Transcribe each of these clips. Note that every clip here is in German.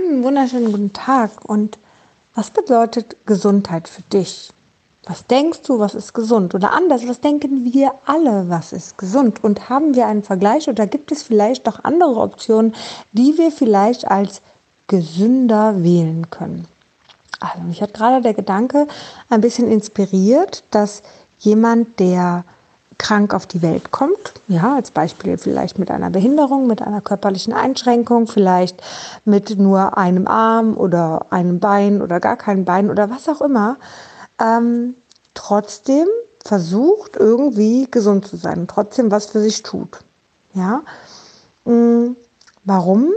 Einen wunderschönen guten Tag. Und was bedeutet Gesundheit für dich? Was denkst du, was ist gesund? Oder anders, was denken wir alle, was ist gesund? Und haben wir einen Vergleich oder gibt es vielleicht noch andere Optionen, die wir vielleicht als gesünder wählen können? Also mich hat gerade der Gedanke ein bisschen inspiriert, dass jemand, der krank auf die Welt kommt, ja, als Beispiel vielleicht mit einer Behinderung, mit einer körperlichen Einschränkung, vielleicht mit nur einem Arm oder einem Bein oder gar keinem Bein oder was auch immer, ähm, trotzdem versucht irgendwie gesund zu sein trotzdem was für sich tut. Ja, mhm. warum?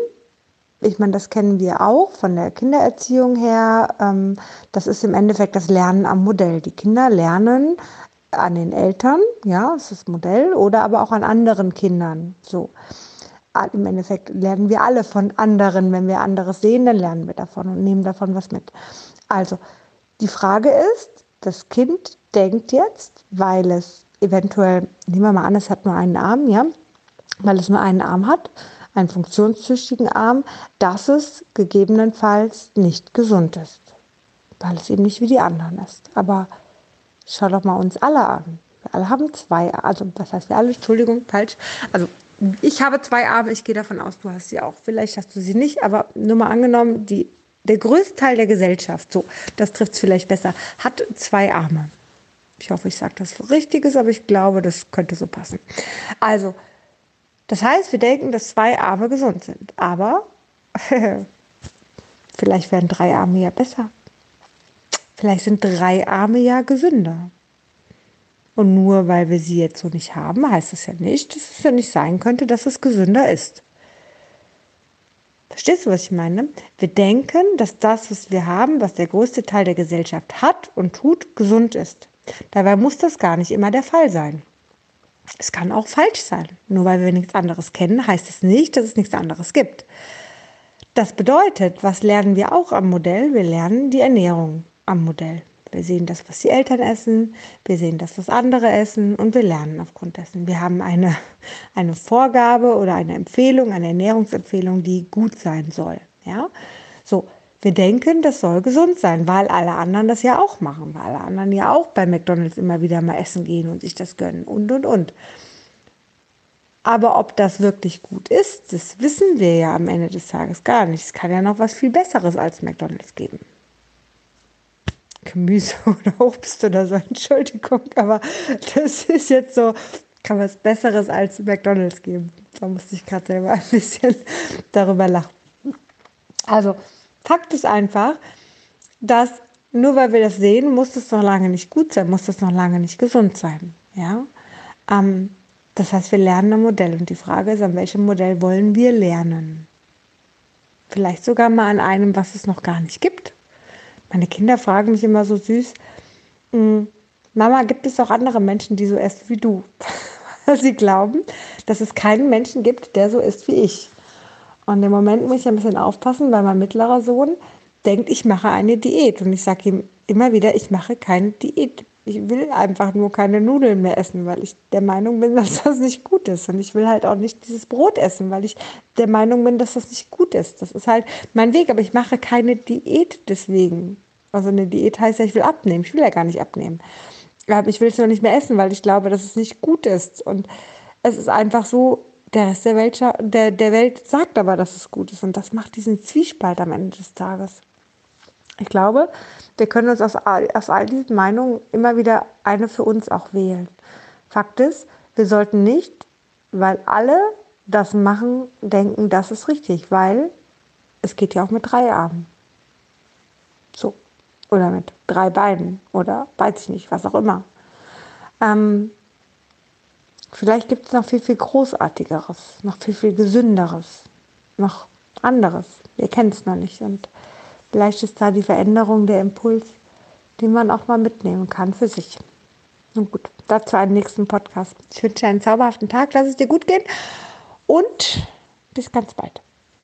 Ich meine, das kennen wir auch von der Kindererziehung her. Ähm, das ist im Endeffekt das Lernen am Modell. Die Kinder lernen an den Eltern, ja, das ist das Modell, oder aber auch an anderen Kindern. So. Im Endeffekt lernen wir alle von anderen. Wenn wir anderes sehen, dann lernen wir davon und nehmen davon was mit. Also, die Frage ist, das Kind denkt jetzt, weil es eventuell, nehmen wir mal an, es hat nur einen Arm, ja, weil es nur einen Arm hat, einen funktionstüchtigen Arm, dass es gegebenenfalls nicht gesund ist, weil es eben nicht wie die anderen ist. Aber Schau doch mal uns alle an. Wir alle haben zwei, also was heißt wir alle? Entschuldigung, falsch. Also ich habe zwei Arme, ich gehe davon aus, du hast sie auch. Vielleicht hast du sie nicht, aber nur mal angenommen, die, der größte Teil der Gesellschaft, so, das trifft es vielleicht besser, hat zwei Arme. Ich hoffe, ich sage das Richtiges, aber ich glaube, das könnte so passen. Also, das heißt, wir denken, dass zwei Arme gesund sind. Aber vielleicht werden drei Arme ja besser. Vielleicht sind drei Arme ja gesünder. Und nur weil wir sie jetzt so nicht haben, heißt es ja nicht, dass es ja nicht sein könnte, dass es gesünder ist. Verstehst du, was ich meine? Wir denken, dass das, was wir haben, was der größte Teil der Gesellschaft hat und tut, gesund ist. Dabei muss das gar nicht immer der Fall sein. Es kann auch falsch sein. Nur weil wir nichts anderes kennen, heißt es nicht, dass es nichts anderes gibt. Das bedeutet, was lernen wir auch am Modell? Wir lernen die Ernährung am Modell. Wir sehen das, was die Eltern essen, wir sehen das, was andere essen und wir lernen aufgrund dessen. Wir haben eine, eine Vorgabe oder eine Empfehlung, eine Ernährungsempfehlung, die gut sein soll. Ja? So, wir denken, das soll gesund sein, weil alle anderen das ja auch machen, weil alle anderen ja auch bei McDonalds immer wieder mal essen gehen und sich das gönnen und und und. Aber ob das wirklich gut ist, das wissen wir ja am Ende des Tages gar nicht. Es kann ja noch was viel Besseres als McDonalds geben. Gemüse oder Obst oder so, Entschuldigung, aber das ist jetzt so, kann was Besseres als McDonalds geben. Da musste ich gerade selber ein bisschen darüber lachen. Also, Fakt ist einfach, dass nur weil wir das sehen, muss das noch lange nicht gut sein, muss das noch lange nicht gesund sein. Ja? Ähm, das heißt, wir lernen ein Modell und die Frage ist, an welchem Modell wollen wir lernen? Vielleicht sogar mal an einem, was es noch gar nicht gibt. Meine Kinder fragen mich immer so süß, hm, Mama, gibt es auch andere Menschen, die so essen wie du? Sie glauben, dass es keinen Menschen gibt, der so ist wie ich. Und im Moment muss ich ein bisschen aufpassen, weil mein mittlerer Sohn denkt, ich mache eine Diät. Und ich sage ihm immer wieder, ich mache keine Diät ich will einfach nur keine Nudeln mehr essen, weil ich der Meinung bin, dass das nicht gut ist. Und ich will halt auch nicht dieses Brot essen, weil ich der Meinung bin, dass das nicht gut ist. Das ist halt mein Weg, aber ich mache keine Diät deswegen. Also eine Diät heißt ja, ich will abnehmen. Ich will ja gar nicht abnehmen. Ich will es nur nicht mehr essen, weil ich glaube, dass es nicht gut ist. Und es ist einfach so, der Rest der Welt, der, der Welt sagt aber, dass es gut ist. Und das macht diesen Zwiespalt am Ende des Tages. Ich glaube, wir können uns aus all, aus all diesen Meinungen immer wieder eine für uns auch wählen. Fakt ist, wir sollten nicht, weil alle das machen, denken, das ist richtig, weil es geht ja auch mit drei Armen. So. Oder mit drei Beinen oder weiß ich nicht, was auch immer. Ähm, vielleicht gibt es noch viel, viel Großartigeres, noch viel, viel Gesünderes, noch anderes. Wir kennen es noch nicht. Und Vielleicht ist da die Veränderung der Impuls, den man auch mal mitnehmen kann für sich. Nun gut, dazu einen nächsten Podcast. Ich wünsche dir einen zauberhaften Tag, lass es dir gut gehen und bis ganz bald.